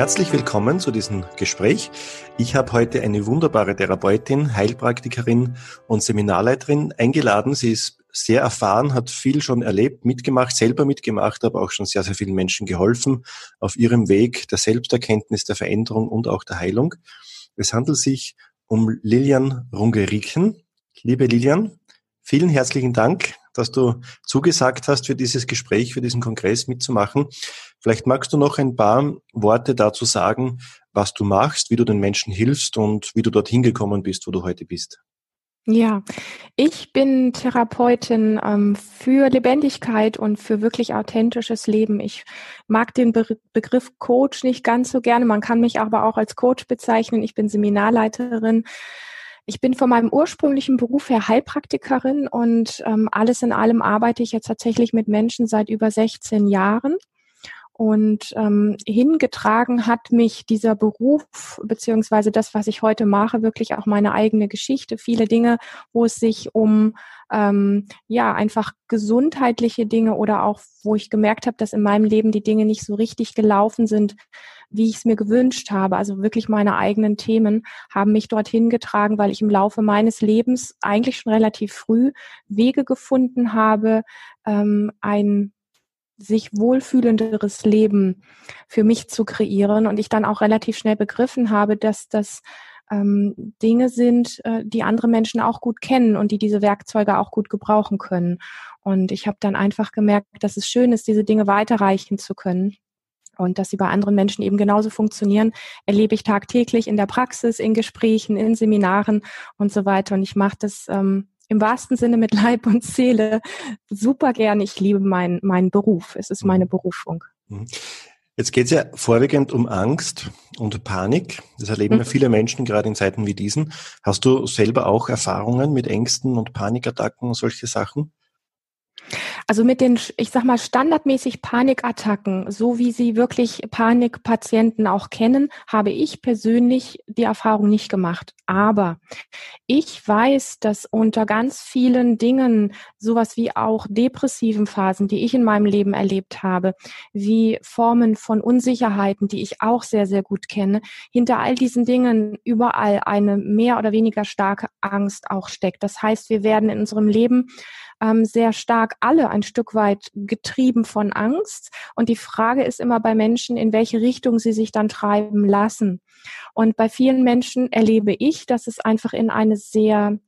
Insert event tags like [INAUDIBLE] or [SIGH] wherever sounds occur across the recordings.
Herzlich willkommen zu diesem Gespräch. Ich habe heute eine wunderbare Therapeutin, Heilpraktikerin und Seminarleiterin eingeladen. Sie ist sehr erfahren, hat viel schon erlebt, mitgemacht, selber mitgemacht, aber auch schon sehr, sehr vielen Menschen geholfen auf ihrem Weg der Selbsterkenntnis, der Veränderung und auch der Heilung. Es handelt sich um Lilian Rungeriken. Liebe Lilian, vielen herzlichen Dank, dass du zugesagt hast, für dieses Gespräch, für diesen Kongress mitzumachen. Vielleicht magst du noch ein paar Worte dazu sagen, was du machst, wie du den Menschen hilfst und wie du dorthin gekommen bist, wo du heute bist. Ja, ich bin Therapeutin ähm, für Lebendigkeit und für wirklich authentisches Leben. Ich mag den Be Begriff Coach nicht ganz so gerne. Man kann mich aber auch als Coach bezeichnen. Ich bin Seminarleiterin. Ich bin von meinem ursprünglichen Beruf her Heilpraktikerin und ähm, alles in allem arbeite ich jetzt tatsächlich mit Menschen seit über 16 Jahren. Und ähm, hingetragen hat mich dieser Beruf beziehungsweise das, was ich heute mache, wirklich auch meine eigene Geschichte. Viele Dinge, wo es sich um ähm, ja einfach gesundheitliche Dinge oder auch, wo ich gemerkt habe, dass in meinem Leben die Dinge nicht so richtig gelaufen sind, wie ich es mir gewünscht habe. Also wirklich meine eigenen Themen haben mich dorthin getragen, weil ich im Laufe meines Lebens eigentlich schon relativ früh Wege gefunden habe, ähm, ein sich wohlfühlenderes Leben für mich zu kreieren und ich dann auch relativ schnell begriffen habe, dass das ähm, Dinge sind, äh, die andere Menschen auch gut kennen und die diese Werkzeuge auch gut gebrauchen können. Und ich habe dann einfach gemerkt, dass es schön ist, diese Dinge weiterreichen zu können. Und dass sie bei anderen Menschen eben genauso funktionieren, erlebe ich tagtäglich in der Praxis, in Gesprächen, in Seminaren und so weiter. Und ich mache das ähm, im wahrsten Sinne mit Leib und Seele super gern. Ich liebe meinen meinen Beruf. Es ist meine mhm. Berufung. Mhm. Jetzt geht es ja vorwiegend um Angst und Panik. Das erleben ja mhm. viele Menschen gerade in Zeiten wie diesen. Hast du selber auch Erfahrungen mit Ängsten und Panikattacken und solche Sachen? Also mit den, ich sag mal, standardmäßig Panikattacken, so wie sie wirklich Panikpatienten auch kennen, habe ich persönlich die Erfahrung nicht gemacht. Aber ich weiß, dass unter ganz vielen Dingen, sowas wie auch depressiven Phasen, die ich in meinem Leben erlebt habe, wie Formen von Unsicherheiten, die ich auch sehr, sehr gut kenne, hinter all diesen Dingen überall eine mehr oder weniger starke Angst auch steckt. Das heißt, wir werden in unserem Leben ähm, sehr stark alle ein Stück weit getrieben von Angst. Und die Frage ist immer bei Menschen, in welche Richtung sie sich dann treiben lassen. Und bei vielen Menschen erlebe ich, dass es einfach in eine sehr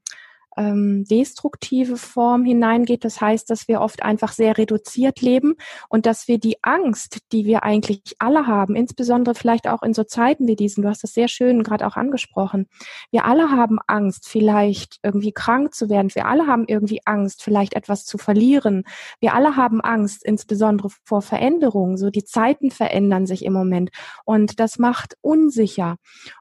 ähm, destruktive Form hineingeht. Das heißt, dass wir oft einfach sehr reduziert leben und dass wir die Angst, die wir eigentlich alle haben, insbesondere vielleicht auch in so Zeiten wie diesen, du hast das sehr schön gerade auch angesprochen, wir alle haben Angst, vielleicht irgendwie krank zu werden. Wir alle haben irgendwie Angst, vielleicht etwas zu verlieren. Wir alle haben Angst, insbesondere vor Veränderungen. So die Zeiten verändern sich im Moment und das macht unsicher.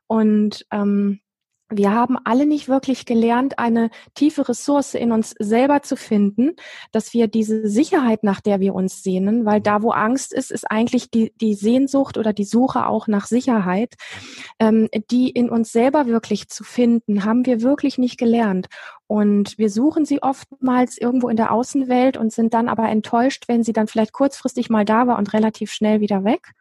Und ähm, wir haben alle nicht wirklich gelernt, eine tiefe Ressource in uns selber zu finden, dass wir diese Sicherheit, nach der wir uns sehnen, weil da, wo Angst ist, ist eigentlich die, die Sehnsucht oder die Suche auch nach Sicherheit, ähm, die in uns selber wirklich zu finden, haben wir wirklich nicht gelernt. Und wir suchen sie oftmals irgendwo in der Außenwelt und sind dann aber enttäuscht, wenn sie dann vielleicht kurzfristig mal da war und relativ schnell wieder weg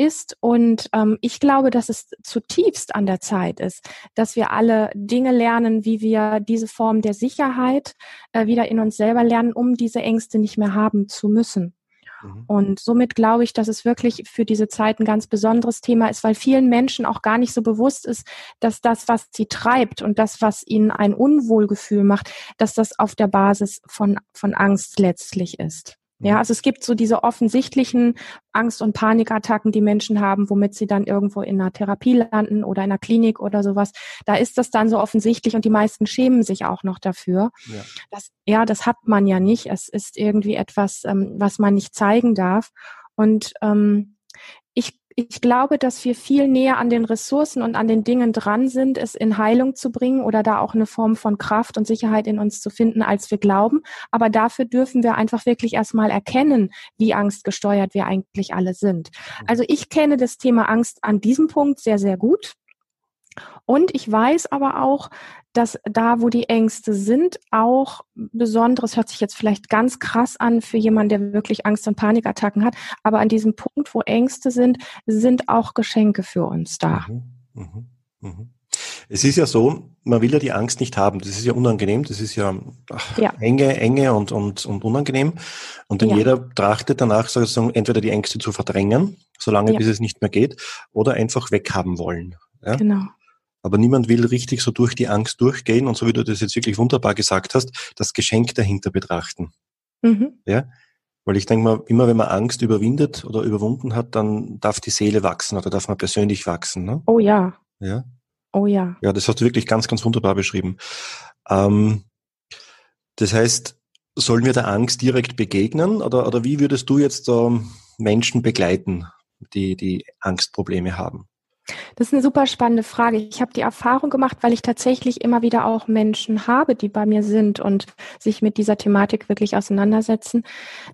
ist. Und ähm, ich glaube, dass es zutiefst an der Zeit ist, dass wir alle Dinge lernen, wie wir diese Form der Sicherheit äh, wieder in uns selber lernen, um diese Ängste nicht mehr haben zu müssen. Mhm. Und somit glaube ich, dass es wirklich für diese Zeit ein ganz besonderes Thema ist, weil vielen Menschen auch gar nicht so bewusst ist, dass das, was sie treibt und das, was ihnen ein Unwohlgefühl macht, dass das auf der Basis von, von Angst letztlich ist. Ja, mhm. also es gibt so diese offensichtlichen Angst- und Panikattacken, die Menschen haben, womit sie dann irgendwo in einer Therapie landen oder in einer Klinik oder sowas. Da ist das dann so offensichtlich und die meisten schämen sich auch noch dafür. Ja, das, ja, das hat man ja nicht. Es ist irgendwie etwas, ähm, was man nicht zeigen darf. Und ähm, ich glaube, dass wir viel näher an den Ressourcen und an den Dingen dran sind, es in Heilung zu bringen oder da auch eine Form von Kraft und Sicherheit in uns zu finden, als wir glauben. Aber dafür dürfen wir einfach wirklich erstmal erkennen, wie angstgesteuert wir eigentlich alle sind. Mhm. Also ich kenne das Thema Angst an diesem Punkt sehr, sehr gut. Und ich weiß aber auch, dass da, wo die Ängste sind, auch besonderes, hört sich jetzt vielleicht ganz krass an für jemanden, der wirklich Angst- und Panikattacken hat, aber an diesem Punkt, wo Ängste sind, sind auch Geschenke für uns da. Mhm, mh, mh. Es ist ja so, man will ja die Angst nicht haben. Das ist ja unangenehm. Das ist ja, ach, ja. enge, enge und, und, und unangenehm. Und dann ja. jeder trachtet danach sozusagen entweder die Ängste zu verdrängen, solange ja. bis es nicht mehr geht, oder einfach weghaben wollen. Genau. Aber niemand will richtig so durch die Angst durchgehen und so wie du das jetzt wirklich wunderbar gesagt hast, das Geschenk dahinter betrachten. Mhm. Ja? Weil ich denke mal, immer wenn man Angst überwindet oder überwunden hat, dann darf die Seele wachsen oder darf man persönlich wachsen. Ne? Oh ja. Ja. Oh ja. Ja, das hast du wirklich ganz, ganz wunderbar beschrieben. Ähm, das heißt, sollen wir der Angst direkt begegnen oder, oder wie würdest du jetzt äh, Menschen begleiten, die, die Angstprobleme haben? Das ist eine super spannende Frage. Ich habe die Erfahrung gemacht, weil ich tatsächlich immer wieder auch Menschen habe, die bei mir sind und sich mit dieser Thematik wirklich auseinandersetzen,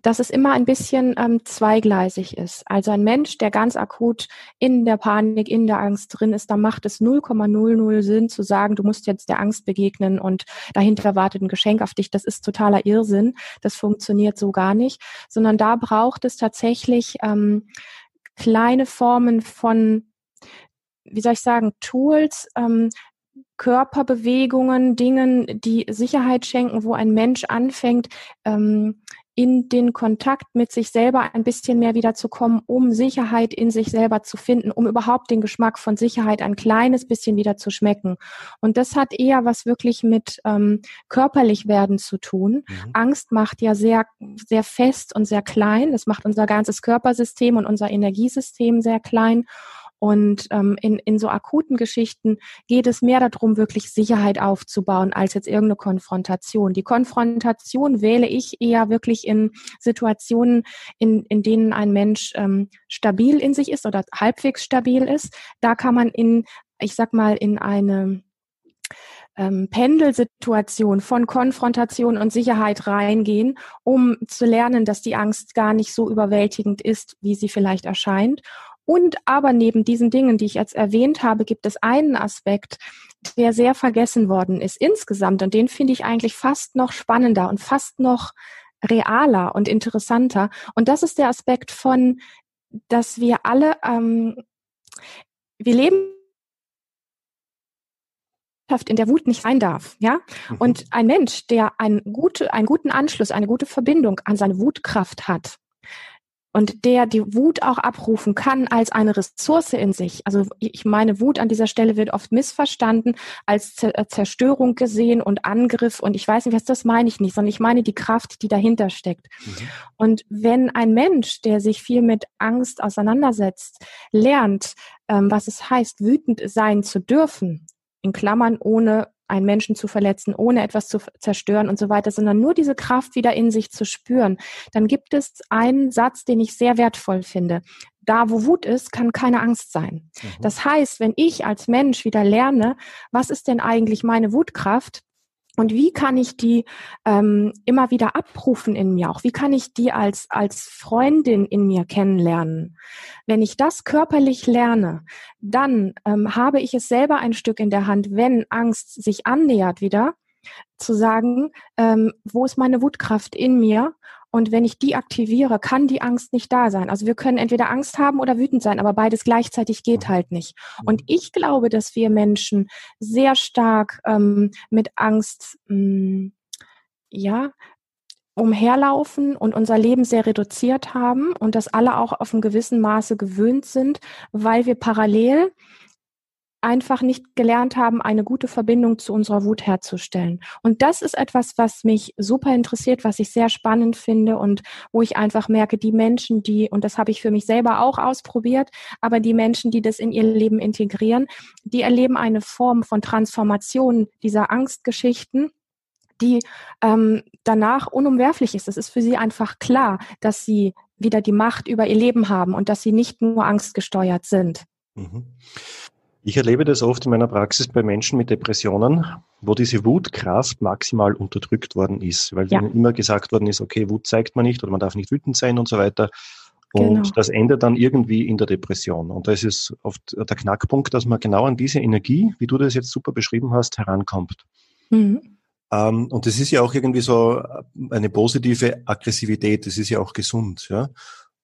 dass es immer ein bisschen ähm, zweigleisig ist. Also ein Mensch, der ganz akut in der Panik, in der Angst drin ist, da macht es 0,00 Sinn zu sagen, du musst jetzt der Angst begegnen und dahinter wartet ein Geschenk auf dich. Das ist totaler Irrsinn. Das funktioniert so gar nicht, sondern da braucht es tatsächlich ähm, kleine Formen von wie soll ich sagen, Tools, ähm, Körperbewegungen, Dingen, die Sicherheit schenken, wo ein Mensch anfängt, ähm, in den Kontakt mit sich selber ein bisschen mehr wiederzukommen, um Sicherheit in sich selber zu finden, um überhaupt den Geschmack von Sicherheit ein kleines bisschen wieder zu schmecken. Und das hat eher was wirklich mit ähm, körperlich werden zu tun. Mhm. Angst macht ja sehr, sehr fest und sehr klein. Das macht unser ganzes Körpersystem und unser Energiesystem sehr klein. Und ähm, in, in so akuten Geschichten geht es mehr darum, wirklich Sicherheit aufzubauen, als jetzt irgendeine Konfrontation. Die Konfrontation wähle ich eher wirklich in Situationen, in, in denen ein Mensch ähm, stabil in sich ist oder halbwegs stabil ist. Da kann man in, ich sag mal, in eine ähm, Pendelsituation von Konfrontation und Sicherheit reingehen, um zu lernen, dass die Angst gar nicht so überwältigend ist, wie sie vielleicht erscheint. Und aber neben diesen Dingen, die ich jetzt erwähnt habe, gibt es einen Aspekt, der sehr vergessen worden ist insgesamt. Und den finde ich eigentlich fast noch spannender und fast noch realer und interessanter. Und das ist der Aspekt von, dass wir alle, ähm, wir leben in der Wut nicht sein darf, ja. Mhm. Und ein Mensch, der einen, gute, einen guten Anschluss, eine gute Verbindung an seine Wutkraft hat, und der die Wut auch abrufen kann als eine Ressource in sich. Also ich meine, Wut an dieser Stelle wird oft missverstanden, als äh, Zerstörung gesehen und Angriff und ich weiß nicht, was das meine ich nicht, sondern ich meine die Kraft, die dahinter steckt. Mhm. Und wenn ein Mensch, der sich viel mit Angst auseinandersetzt, lernt, ähm, was es heißt, wütend sein zu dürfen, in Klammern ohne einen Menschen zu verletzen, ohne etwas zu zerstören und so weiter, sondern nur diese Kraft wieder in sich zu spüren, dann gibt es einen Satz, den ich sehr wertvoll finde. Da, wo Wut ist, kann keine Angst sein. Mhm. Das heißt, wenn ich als Mensch wieder lerne, was ist denn eigentlich meine Wutkraft, und wie kann ich die ähm, immer wieder abrufen in mir auch? Wie kann ich die als, als Freundin in mir kennenlernen? Wenn ich das körperlich lerne, dann ähm, habe ich es selber ein Stück in der Hand, wenn Angst sich annähert wieder, zu sagen, ähm, wo ist meine Wutkraft in mir und wenn ich die aktiviere, kann die Angst nicht da sein. Also wir können entweder Angst haben oder wütend sein, aber beides gleichzeitig geht mhm. halt nicht. Und mhm. ich glaube, dass wir Menschen sehr stark ähm, mit Angst, mh, mm, ja, umherlaufen und unser Leben sehr reduziert haben und dass alle auch auf einem gewissen Maße gewöhnt sind, weil wir parallel einfach nicht gelernt haben, eine gute Verbindung zu unserer Wut herzustellen. Und das ist etwas, was mich super interessiert, was ich sehr spannend finde und wo ich einfach merke, die Menschen, die, und das habe ich für mich selber auch ausprobiert, aber die Menschen, die das in ihr Leben integrieren, die erleben eine Form von Transformation dieser Angstgeschichten die ähm, danach unumwerflich ist. Es ist für sie einfach klar, dass sie wieder die Macht über ihr Leben haben und dass sie nicht nur angstgesteuert sind. Mhm. Ich erlebe das oft in meiner Praxis bei Menschen mit Depressionen, wo diese Wutkraft maximal unterdrückt worden ist, weil ja. ihnen immer gesagt worden ist, okay, Wut zeigt man nicht oder man darf nicht wütend sein und so weiter. Und genau. das endet dann irgendwie in der Depression. Und das ist oft der Knackpunkt, dass man genau an diese Energie, wie du das jetzt super beschrieben hast, herankommt. Mhm. Ähm, und das ist ja auch irgendwie so eine positive Aggressivität. Das ist ja auch gesund, ja.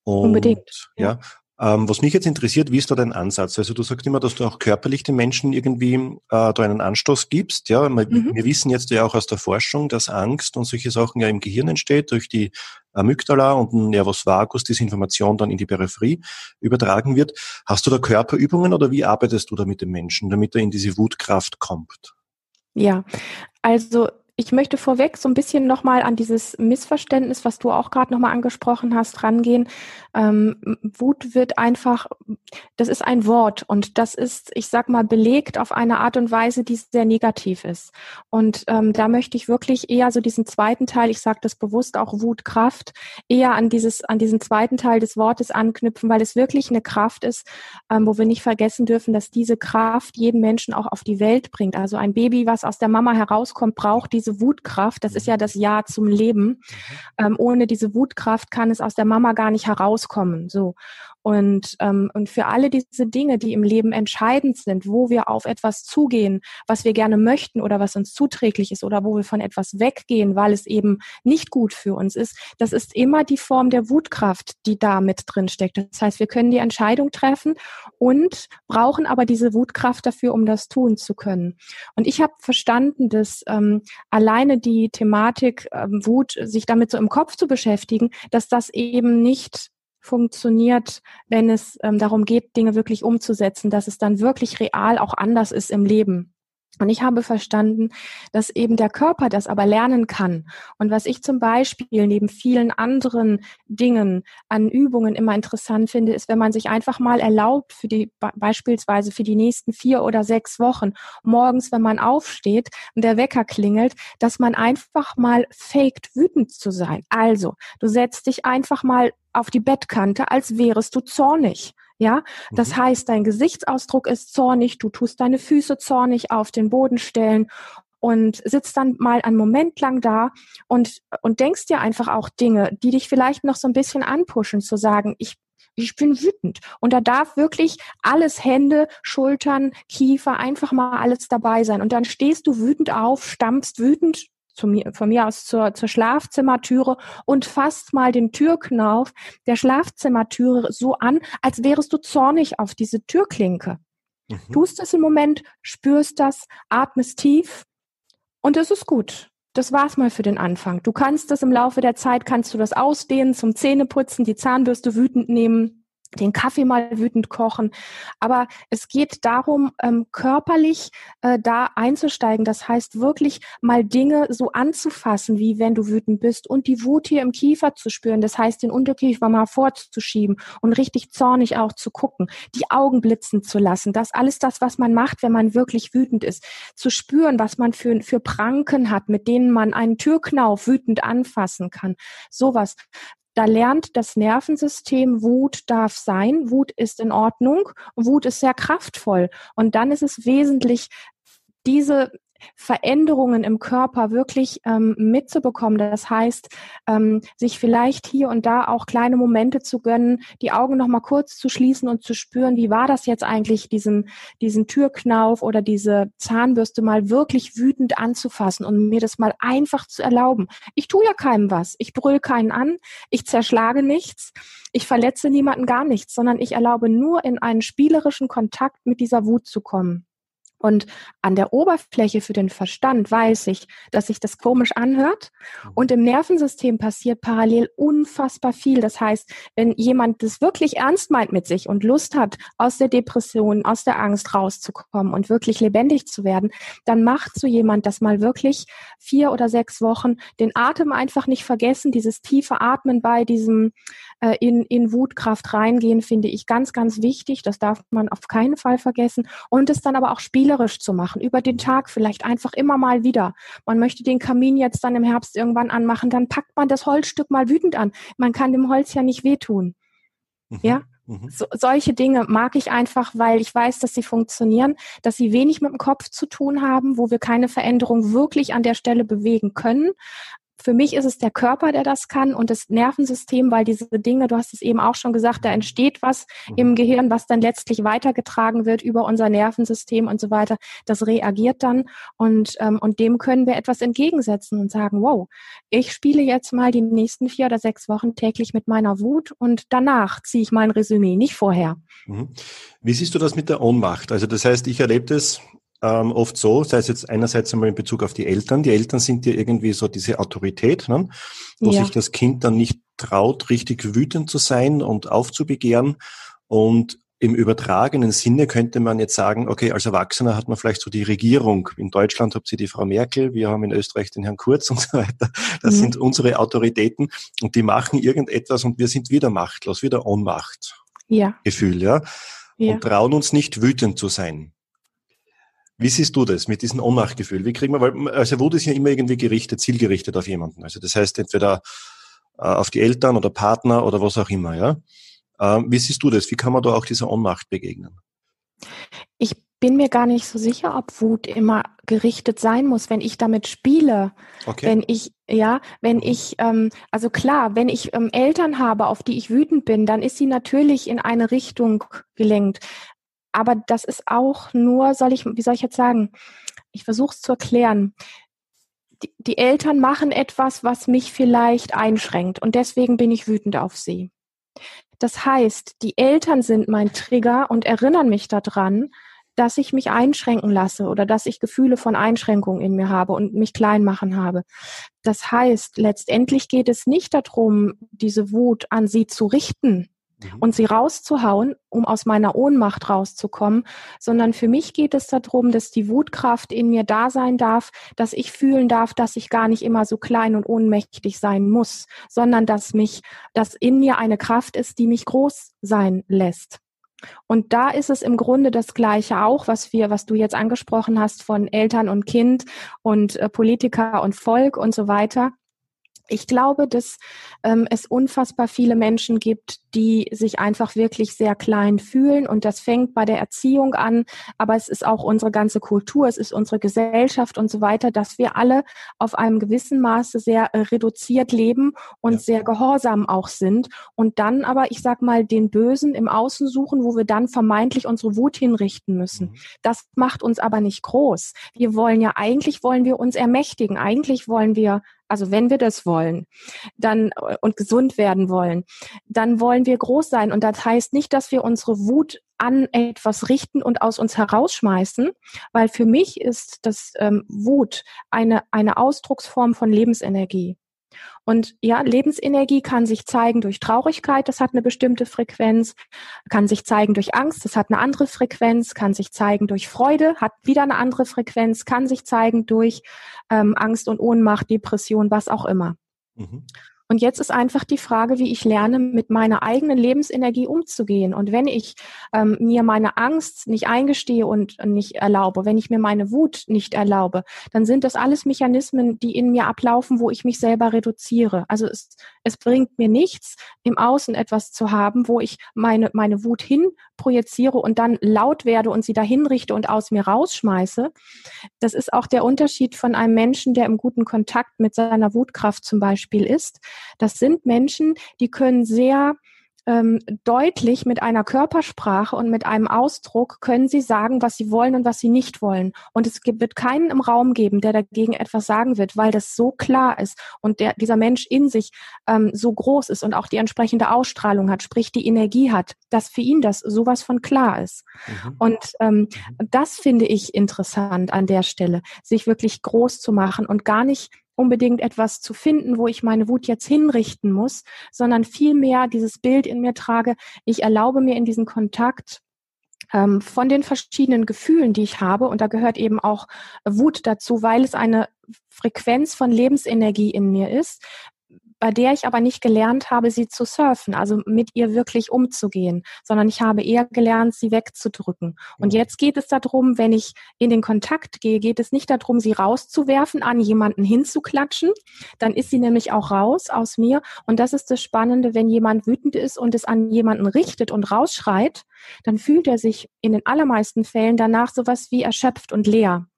Und, Unbedingt. Ja. ja. Ähm, was mich jetzt interessiert, wie ist da dein Ansatz? Also du sagst immer, dass du auch körperlich den Menschen irgendwie äh, da einen Anstoß gibst. Ja, wir, mhm. wir wissen jetzt ja auch aus der Forschung, dass Angst und solche Sachen ja im Gehirn entsteht durch die Amygdala und ein Nervus vagus, diese Information dann in die Peripherie übertragen wird. Hast du da Körperübungen oder wie arbeitest du da mit dem Menschen, damit er in diese Wutkraft kommt? Ja, also ich möchte vorweg so ein bisschen nochmal an dieses Missverständnis, was du auch gerade nochmal angesprochen hast, rangehen. Ähm, Wut wird einfach, das ist ein Wort und das ist, ich sag mal, belegt auf eine Art und Weise, die sehr negativ ist. Und ähm, da möchte ich wirklich eher so diesen zweiten Teil, ich sage das bewusst auch Wutkraft, eher an dieses, an diesen zweiten Teil des Wortes anknüpfen, weil es wirklich eine Kraft ist, ähm, wo wir nicht vergessen dürfen, dass diese Kraft jeden Menschen auch auf die Welt bringt. Also ein Baby, was aus der Mama herauskommt, braucht diese Wutkraft. Das ist ja das Ja zum Leben. Mhm. Ähm, ohne diese Wutkraft kann es aus der Mama gar nicht herauskommen. So. Und, ähm, und für alle diese Dinge, die im Leben entscheidend sind, wo wir auf etwas zugehen, was wir gerne möchten oder was uns zuträglich ist oder wo wir von etwas weggehen, weil es eben nicht gut für uns ist, das ist immer die Form der Wutkraft, die da mit drin steckt. Das heißt, wir können die Entscheidung treffen und brauchen aber diese Wutkraft dafür, um das tun zu können. Und ich habe verstanden, dass ähm, alleine die Thematik ähm, Wut, sich damit so im Kopf zu beschäftigen, dass das eben nicht funktioniert, wenn es ähm, darum geht, Dinge wirklich umzusetzen, dass es dann wirklich real auch anders ist im Leben. Und ich habe verstanden, dass eben der Körper das aber lernen kann. Und was ich zum Beispiel neben vielen anderen Dingen an Übungen immer interessant finde, ist, wenn man sich einfach mal erlaubt, für die, beispielsweise für die nächsten vier oder sechs Wochen, morgens, wenn man aufsteht und der Wecker klingelt, dass man einfach mal faked, wütend zu sein. Also, du setzt dich einfach mal auf die Bettkante, als wärest du zornig. Ja, das mhm. heißt, dein Gesichtsausdruck ist zornig, du tust deine Füße zornig auf den Boden stellen und sitzt dann mal einen Moment lang da und, und denkst dir einfach auch Dinge, die dich vielleicht noch so ein bisschen anpushen, zu sagen, ich ich bin wütend. Und da darf wirklich alles Hände, Schultern, Kiefer, einfach mal alles dabei sein. Und dann stehst du wütend auf, stampfst wütend zu mir, von mir aus zur, zur Schlafzimmertüre und fasst mal den Türknauf der Schlafzimmertüre so an, als wärest du zornig auf diese Türklinke. Mhm. Tust es im Moment, spürst das, atmest tief und es ist gut. Das war's mal für den Anfang. Du kannst das im Laufe der Zeit, kannst du das ausdehnen, zum Zähneputzen, die Zahnbürste wütend nehmen, den Kaffee mal wütend kochen. Aber es geht darum, ähm, körperlich äh, da einzusteigen. Das heißt wirklich mal Dinge so anzufassen, wie wenn du wütend bist und die Wut hier im Kiefer zu spüren. Das heißt, den Unterkiefer mal vorzuschieben und richtig zornig auch zu gucken, die Augen blitzen zu lassen. Das alles das, was man macht, wenn man wirklich wütend ist. Zu spüren, was man für, für Pranken hat, mit denen man einen Türknauf wütend anfassen kann. Sowas da lernt das Nervensystem, Wut darf sein, Wut ist in Ordnung, Wut ist sehr kraftvoll. Und dann ist es wesentlich, diese Veränderungen im Körper wirklich ähm, mitzubekommen. Das heißt, ähm, sich vielleicht hier und da auch kleine Momente zu gönnen, die Augen noch mal kurz zu schließen und zu spüren, wie war das jetzt eigentlich, diesen, diesen Türknauf oder diese Zahnbürste mal wirklich wütend anzufassen und mir das mal einfach zu erlauben. Ich tue ja keinem was. Ich brüll keinen an. Ich zerschlage nichts. Ich verletze niemanden gar nichts, sondern ich erlaube nur in einen spielerischen Kontakt mit dieser Wut zu kommen. Und an der Oberfläche für den Verstand weiß ich, dass sich das komisch anhört. Mhm. Und im Nervensystem passiert parallel unfassbar viel. Das heißt, wenn jemand das wirklich ernst meint mit sich und Lust hat, aus der Depression, aus der Angst rauszukommen und wirklich lebendig zu werden, dann macht so jemand das mal wirklich vier oder sechs Wochen, den Atem einfach nicht vergessen, dieses tiefe Atmen bei diesem äh, in, in Wutkraft reingehen, finde ich ganz, ganz wichtig. Das darf man auf keinen Fall vergessen. Und es dann aber auch spielen spielerisch zu machen, über den Tag vielleicht einfach immer mal wieder. Man möchte den Kamin jetzt dann im Herbst irgendwann anmachen, dann packt man das Holzstück mal wütend an. Man kann dem Holz ja nicht wehtun. Mhm. Ja? Mhm. So, solche Dinge mag ich einfach, weil ich weiß, dass sie funktionieren, dass sie wenig mit dem Kopf zu tun haben, wo wir keine Veränderung wirklich an der Stelle bewegen können, für mich ist es der Körper, der das kann und das Nervensystem, weil diese Dinge, du hast es eben auch schon gesagt, da entsteht was mhm. im Gehirn, was dann letztlich weitergetragen wird über unser Nervensystem und so weiter. Das reagiert dann und, ähm, und dem können wir etwas entgegensetzen und sagen, wow, ich spiele jetzt mal die nächsten vier oder sechs Wochen täglich mit meiner Wut und danach ziehe ich mal ein Resümee, nicht vorher. Mhm. Wie siehst du das mit der Ohnmacht? Also das heißt, ich erlebe das ähm, oft so, sei es jetzt einerseits einmal in Bezug auf die Eltern. Die Eltern sind ja irgendwie so diese Autorität, ne? wo ja. sich das Kind dann nicht traut, richtig wütend zu sein und aufzubegehren. Und im übertragenen Sinne könnte man jetzt sagen, okay, als Erwachsener hat man vielleicht so die Regierung. In Deutschland habt ihr die Frau Merkel, wir haben in Österreich den Herrn Kurz und so weiter. Das mhm. sind unsere Autoritäten und die machen irgendetwas und wir sind wieder machtlos, wieder Ohnmacht. Ja. Gefühl, ja. ja. Und trauen uns nicht wütend zu sein. Wie siehst du das mit diesem Ohnmachtgefühl? Wie kriegen wir, weil also Wut ist ja immer irgendwie gerichtet, zielgerichtet auf jemanden. Also das heißt entweder äh, auf die Eltern oder Partner oder was auch immer, ja. Ähm, wie siehst du das? Wie kann man da auch dieser Ohnmacht begegnen? Ich bin mir gar nicht so sicher, ob Wut immer gerichtet sein muss, wenn ich damit spiele. Okay. Wenn ich, ja, wenn mhm. ich, ähm, also klar, wenn ich ähm, Eltern habe, auf die ich wütend bin, dann ist sie natürlich in eine Richtung gelenkt aber das ist auch nur, soll ich, wie soll ich jetzt sagen? Ich versuche es zu erklären. Die, die Eltern machen etwas, was mich vielleicht einschränkt und deswegen bin ich wütend auf sie. Das heißt, die Eltern sind mein Trigger und erinnern mich daran, dass ich mich einschränken lasse oder dass ich Gefühle von Einschränkung in mir habe und mich klein machen habe. Das heißt, letztendlich geht es nicht darum, diese Wut an sie zu richten, Mhm. und sie rauszuhauen, um aus meiner Ohnmacht rauszukommen, sondern für mich geht es darum, dass die Wutkraft in mir da sein darf, dass ich fühlen darf, dass ich gar nicht immer so klein und ohnmächtig sein muss, sondern dass mich, dass in mir eine Kraft ist, die mich groß sein lässt. Und da ist es im Grunde das Gleiche auch, was wir, was du jetzt angesprochen hast von Eltern und Kind und äh, Politiker und Volk und so weiter. Ich glaube, dass ähm, es unfassbar viele Menschen gibt, die sich einfach wirklich sehr klein fühlen. Und das fängt bei der Erziehung an, aber es ist auch unsere ganze Kultur, es ist unsere Gesellschaft und so weiter, dass wir alle auf einem gewissen Maße sehr äh, reduziert leben und ja. sehr gehorsam auch sind. Und dann aber, ich sag mal, den Bösen im Außen suchen, wo wir dann vermeintlich unsere Wut hinrichten müssen. Mhm. Das macht uns aber nicht groß. Wir wollen ja, eigentlich wollen wir uns ermächtigen. Eigentlich wollen wir also wenn wir das wollen, dann äh, und gesund werden wollen, dann wollen wir groß sein. Und das heißt nicht, dass wir unsere Wut an etwas richten und aus uns herausschmeißen, weil für mich ist das ähm, Wut eine, eine Ausdrucksform von Lebensenergie. Und ja, Lebensenergie kann sich zeigen durch Traurigkeit, das hat eine bestimmte Frequenz, kann sich zeigen durch Angst, das hat eine andere Frequenz, kann sich zeigen durch Freude, hat wieder eine andere Frequenz, kann sich zeigen durch ähm, Angst und Ohnmacht, Depression, was auch immer. Mhm. Und jetzt ist einfach die Frage, wie ich lerne, mit meiner eigenen Lebensenergie umzugehen. Und wenn ich ähm, mir meine Angst nicht eingestehe und nicht erlaube, wenn ich mir meine Wut nicht erlaube, dann sind das alles Mechanismen, die in mir ablaufen, wo ich mich selber reduziere. Also es, es bringt mir nichts, im Außen etwas zu haben, wo ich meine, meine Wut hin projiziere und dann laut werde und sie dahin richte und aus mir rausschmeiße. Das ist auch der Unterschied von einem Menschen, der im guten Kontakt mit seiner Wutkraft zum Beispiel ist. Das sind Menschen, die können sehr ähm, deutlich mit einer Körpersprache und mit einem Ausdruck können sie sagen, was sie wollen und was sie nicht wollen. Und es wird keinen im Raum geben, der dagegen etwas sagen wird, weil das so klar ist und der, dieser Mensch in sich ähm, so groß ist und auch die entsprechende Ausstrahlung hat, sprich die Energie hat, dass für ihn das sowas von klar ist. Mhm. Und ähm, mhm. das finde ich interessant an der Stelle, sich wirklich groß zu machen und gar nicht unbedingt etwas zu finden, wo ich meine Wut jetzt hinrichten muss, sondern vielmehr dieses Bild in mir trage, ich erlaube mir in diesen Kontakt ähm, von den verschiedenen Gefühlen, die ich habe, und da gehört eben auch Wut dazu, weil es eine Frequenz von Lebensenergie in mir ist, bei der ich aber nicht gelernt habe, sie zu surfen, also mit ihr wirklich umzugehen, sondern ich habe eher gelernt, sie wegzudrücken. Und jetzt geht es darum, wenn ich in den Kontakt gehe, geht es nicht darum, sie rauszuwerfen, an jemanden hinzuklatschen. Dann ist sie nämlich auch raus aus mir. Und das ist das Spannende, wenn jemand wütend ist und es an jemanden richtet und rausschreit, dann fühlt er sich in den allermeisten Fällen danach sowas wie erschöpft und leer.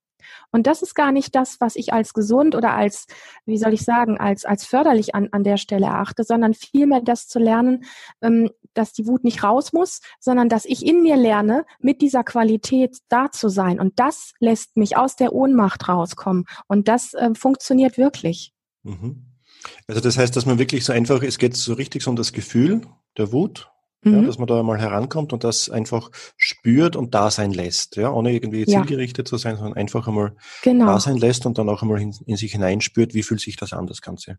Und das ist gar nicht das, was ich als gesund oder als, wie soll ich sagen, als, als förderlich an, an der Stelle erachte, sondern vielmehr das zu lernen, ähm, dass die Wut nicht raus muss, sondern dass ich in mir lerne, mit dieser Qualität da zu sein. Und das lässt mich aus der Ohnmacht rauskommen. Und das äh, funktioniert wirklich. Mhm. Also das heißt, dass man wirklich so einfach, es geht so richtig so um das Gefühl der Wut, mhm. ja, dass man da mal herankommt und das einfach spürt und da sein lässt, ja, ohne irgendwie zielgerichtet ja. zu sein, sondern einfach einmal genau. da sein lässt und dann auch einmal in, in sich hineinspürt, wie fühlt sich das an, das Ganze.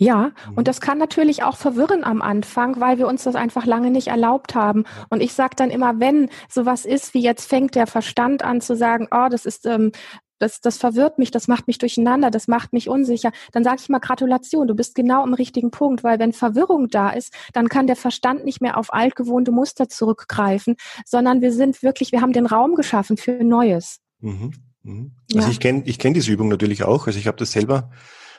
Ja, mhm. und das kann natürlich auch verwirren am Anfang, weil wir uns das einfach lange nicht erlaubt haben. Und ich sage dann immer, wenn sowas ist, wie jetzt fängt der Verstand an zu sagen, oh, das ist ähm, das, das verwirrt mich, das macht mich durcheinander, das macht mich unsicher, dann sage ich mal Gratulation, du bist genau am richtigen Punkt, weil wenn Verwirrung da ist, dann kann der Verstand nicht mehr auf altgewohnte Muster zurückgreifen, sondern wir sind wirklich, wir haben den Raum geschaffen für Neues. Mhm. Mhm. Also ja. ich kenne ich kenn diese Übung natürlich auch, also ich habe das selber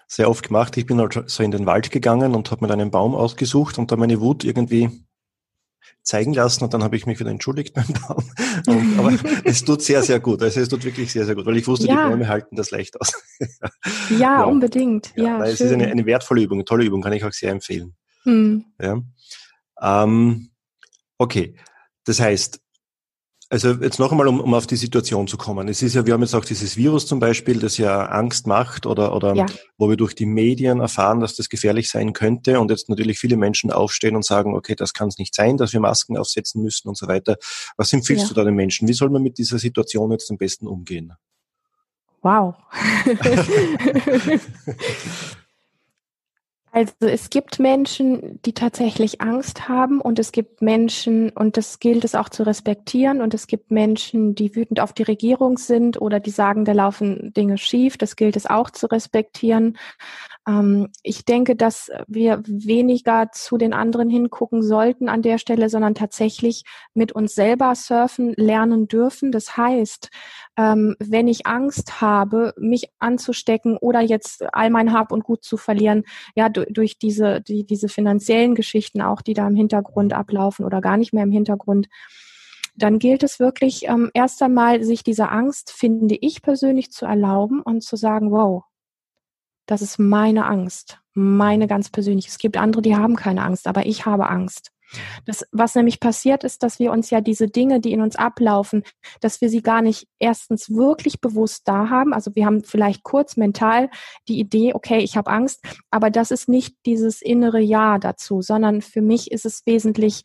sehr oft gemacht. Ich bin halt so in den Wald gegangen und habe mir einen Baum ausgesucht und da meine Wut irgendwie zeigen lassen und dann habe ich mich wieder entschuldigt [LAUGHS] beim Baum. Und, aber es tut sehr, sehr gut. Also es tut wirklich sehr, sehr gut, weil ich wusste, ja. die Bäume halten das leicht aus. [LAUGHS] ja, ja, unbedingt. Ja, ja es ist eine, eine wertvolle Übung, eine tolle Übung, kann ich auch sehr empfehlen. Hm. Ja. Ähm, okay, das heißt, also jetzt noch einmal, um, um auf die Situation zu kommen. Es ist ja, wir haben jetzt auch dieses Virus zum Beispiel, das ja Angst macht oder, oder ja. wo wir durch die Medien erfahren, dass das gefährlich sein könnte und jetzt natürlich viele Menschen aufstehen und sagen, okay, das kann es nicht sein, dass wir Masken aufsetzen müssen und so weiter. Was empfiehlst ja. du da den Menschen? Wie soll man mit dieser Situation jetzt am besten umgehen? Wow. [LAUGHS] [LAUGHS] Also es gibt Menschen, die tatsächlich Angst haben und es gibt Menschen, und das gilt es auch zu respektieren, und es gibt Menschen, die wütend auf die Regierung sind oder die sagen, da laufen Dinge schief, das gilt es auch zu respektieren. Ähm, ich denke, dass wir weniger zu den anderen hingucken sollten an der Stelle, sondern tatsächlich mit uns selber surfen lernen dürfen. Das heißt, ähm, wenn ich Angst habe, mich anzustecken oder jetzt all mein Hab und Gut zu verlieren, ja, durch diese, die, diese finanziellen Geschichten auch, die da im Hintergrund ablaufen oder gar nicht mehr im Hintergrund, dann gilt es wirklich ähm, erst einmal, sich diese Angst, finde ich persönlich, zu erlauben und zu sagen, wow, das ist meine Angst, meine ganz persönliche. Es gibt andere, die haben keine Angst, aber ich habe Angst. Das, was nämlich passiert ist, dass wir uns ja diese Dinge, die in uns ablaufen, dass wir sie gar nicht erstens wirklich bewusst da haben. Also wir haben vielleicht kurz mental die Idee, okay, ich habe Angst, aber das ist nicht dieses innere Ja dazu, sondern für mich ist es wesentlich,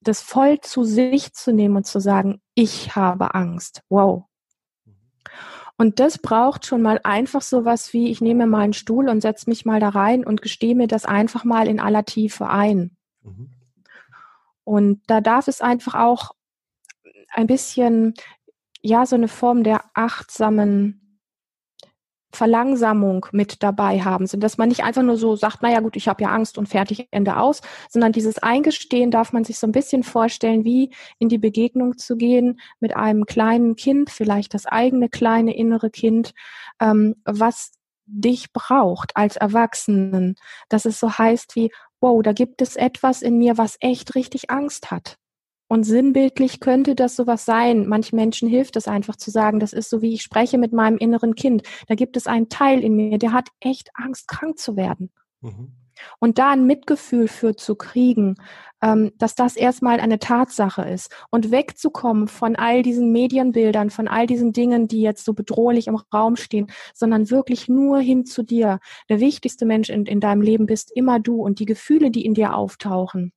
das voll zu sich zu nehmen und zu sagen, ich habe Angst. Wow. Und das braucht schon mal einfach so was wie, ich nehme mal einen Stuhl und setze mich mal da rein und gestehe mir das einfach mal in aller Tiefe ein. Mhm. Und da darf es einfach auch ein bisschen, ja, so eine Form der achtsamen Verlangsamung mit dabei haben, so dass man nicht einfach nur so sagt, naja gut, ich habe ja Angst und fertig, Ende aus, sondern dieses Eingestehen darf man sich so ein bisschen vorstellen, wie in die Begegnung zu gehen mit einem kleinen Kind, vielleicht das eigene kleine innere Kind, ähm, was dich braucht als Erwachsenen, dass es so heißt wie, wow, da gibt es etwas in mir, was echt richtig Angst hat. Und sinnbildlich könnte das sowas sein. Manchen Menschen hilft es einfach zu sagen, das ist so, wie ich spreche mit meinem inneren Kind. Da gibt es einen Teil in mir, der hat echt Angst, krank zu werden. Mhm. Und da ein Mitgefühl für zu kriegen, ähm, dass das erstmal eine Tatsache ist und wegzukommen von all diesen Medienbildern, von all diesen Dingen, die jetzt so bedrohlich im Raum stehen, sondern wirklich nur hin zu dir. Der wichtigste Mensch in, in deinem Leben bist immer du und die Gefühle, die in dir auftauchen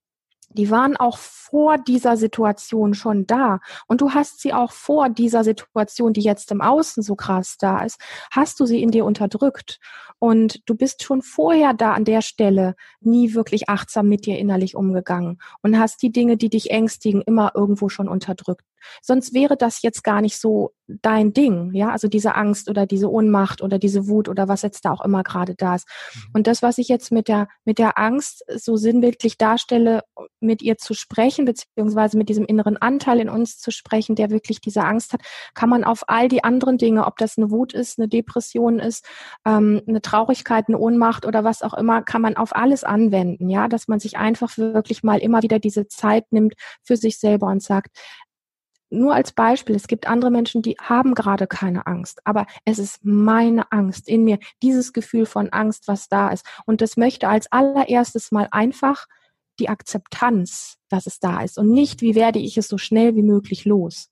die waren auch vor dieser Situation schon da. Und du hast sie auch vor dieser Situation, die jetzt im Außen so krass da ist, hast du sie in dir unterdrückt. Und du bist schon vorher da an der Stelle nie wirklich achtsam mit dir innerlich umgegangen und hast die Dinge, die dich ängstigen, immer irgendwo schon unterdrückt. Sonst wäre das jetzt gar nicht so dein Ding, ja, also diese Angst oder diese Ohnmacht oder diese Wut oder was jetzt da auch immer gerade da ist. Mhm. Und das, was ich jetzt mit der, mit der Angst so sinnbildlich darstelle, mit ihr zu sprechen, beziehungsweise mit diesem inneren Anteil in uns zu sprechen, der wirklich diese Angst hat, kann man auf all die anderen Dinge, ob das eine Wut ist, eine Depression ist, ähm, eine Traurigkeit, eine Ohnmacht oder was auch immer, kann man auf alles anwenden, ja, dass man sich einfach wirklich mal immer wieder diese Zeit nimmt für sich selber und sagt, nur als Beispiel, es gibt andere Menschen, die haben gerade keine Angst, aber es ist meine Angst in mir, dieses Gefühl von Angst, was da ist. Und das möchte als allererstes mal einfach die Akzeptanz, dass es da ist und nicht, wie werde ich es so schnell wie möglich los.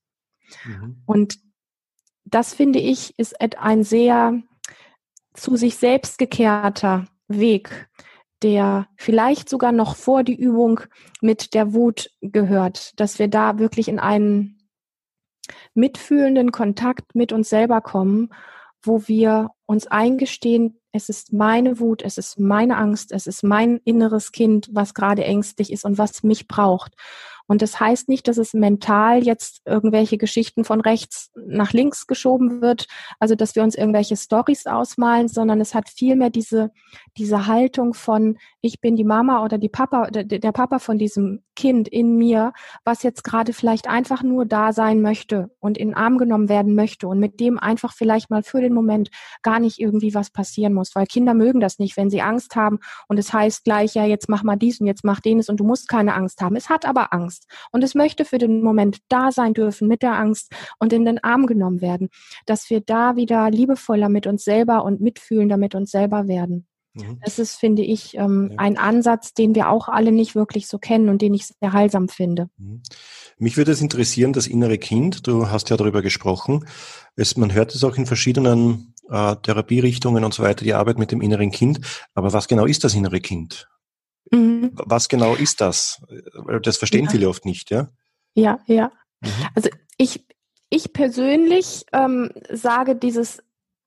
Mhm. Und das finde ich, ist ein sehr zu sich selbst gekehrter Weg, der vielleicht sogar noch vor die Übung mit der Wut gehört, dass wir da wirklich in einen mitfühlenden Kontakt mit uns selber kommen, wo wir uns eingestehen, es ist meine Wut, es ist meine Angst, es ist mein inneres Kind, was gerade ängstlich ist und was mich braucht. Und das heißt nicht, dass es mental jetzt irgendwelche Geschichten von rechts nach links geschoben wird, also dass wir uns irgendwelche Stories ausmalen, sondern es hat vielmehr diese, diese Haltung von, ich bin die Mama oder die Papa, der, der Papa von diesem Kind in mir, was jetzt gerade vielleicht einfach nur da sein möchte und in den Arm genommen werden möchte und mit dem einfach vielleicht mal für den Moment gar nicht irgendwie was passieren muss, weil Kinder mögen das nicht, wenn sie Angst haben und es heißt gleich, ja, jetzt mach mal dies und jetzt mach denes und du musst keine Angst haben. Es hat aber Angst und es möchte für den Moment da sein dürfen mit der Angst und in den Arm genommen werden, dass wir da wieder liebevoller mit uns selber und mitfühlender mit uns selber werden. Mhm. Das ist, finde ich, ähm, ja. ein Ansatz, den wir auch alle nicht wirklich so kennen und den ich sehr heilsam finde. Mhm. Mich würde es interessieren, das innere Kind. Du hast ja darüber gesprochen. Es, man hört es auch in verschiedenen äh, Therapierichtungen und so weiter, die Arbeit mit dem inneren Kind. Aber was genau ist das innere Kind? Mhm. Was genau ist das? Das verstehen ja. viele oft nicht, ja? Ja, ja. Mhm. Also ich, ich persönlich ähm, sage dieses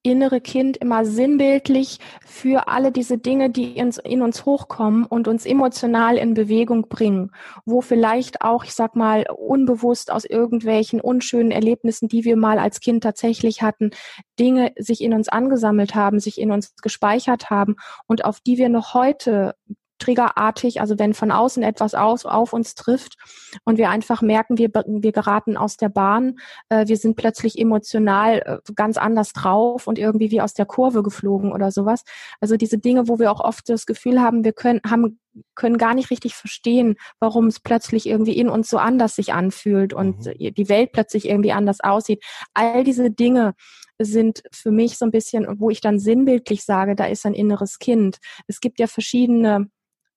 innere Kind immer sinnbildlich für alle diese Dinge, die in, in, uns hochkommen und uns emotional in Bewegung bringen, wo vielleicht auch, ich sag mal, unbewusst aus irgendwelchen unschönen Erlebnissen, die wir mal als Kind tatsächlich hatten, Dinge sich in uns angesammelt haben, sich in uns gespeichert haben und auf die wir noch heute triggerartig, also wenn von außen etwas aus, auf uns trifft und wir einfach merken, wir, wir geraten aus der Bahn, äh, wir sind plötzlich emotional äh, ganz anders drauf und irgendwie wie aus der Kurve geflogen oder sowas. Also diese Dinge, wo wir auch oft das Gefühl haben, wir können, haben, können gar nicht richtig verstehen, warum es plötzlich irgendwie in uns so anders sich anfühlt und mhm. die Welt plötzlich irgendwie anders aussieht. All diese Dinge sind für mich so ein bisschen, wo ich dann sinnbildlich sage, da ist ein inneres Kind. Es gibt ja verschiedene